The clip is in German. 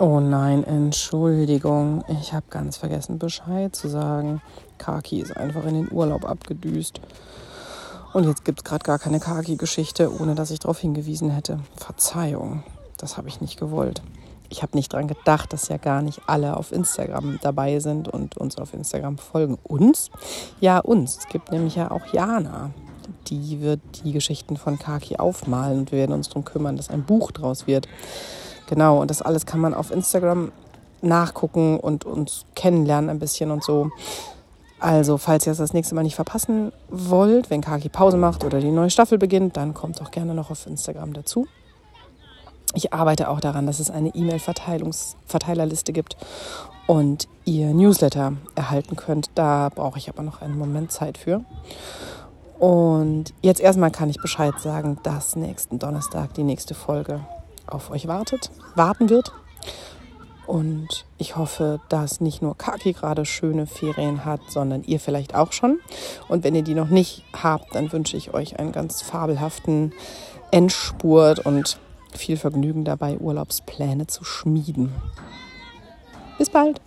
Oh nein, Entschuldigung. Ich habe ganz vergessen Bescheid zu sagen. Kaki ist einfach in den Urlaub abgedüst. Und jetzt gibt es gerade gar keine Kaki-Geschichte, ohne dass ich darauf hingewiesen hätte. Verzeihung, das habe ich nicht gewollt. Ich habe nicht daran gedacht, dass ja gar nicht alle auf Instagram dabei sind und uns auf Instagram folgen. Uns? Ja, uns. Es gibt nämlich ja auch Jana. Die wird die Geschichten von Kaki aufmalen und wir werden uns darum kümmern, dass ein Buch draus wird. Genau, und das alles kann man auf Instagram nachgucken und uns kennenlernen ein bisschen und so. Also, falls ihr es das nächste Mal nicht verpassen wollt, wenn Kaki Pause macht oder die neue Staffel beginnt, dann kommt doch gerne noch auf Instagram dazu. Ich arbeite auch daran, dass es eine E-Mail-Verteilerliste gibt und ihr Newsletter erhalten könnt. Da brauche ich aber noch einen Moment Zeit für. Und jetzt erstmal kann ich Bescheid sagen, dass nächsten Donnerstag die nächste Folge auf euch wartet, warten wird. Und ich hoffe, dass nicht nur Kaki gerade schöne Ferien hat, sondern ihr vielleicht auch schon. Und wenn ihr die noch nicht habt, dann wünsche ich euch einen ganz fabelhaften Endspurt und viel Vergnügen dabei, Urlaubspläne zu schmieden. Bis bald!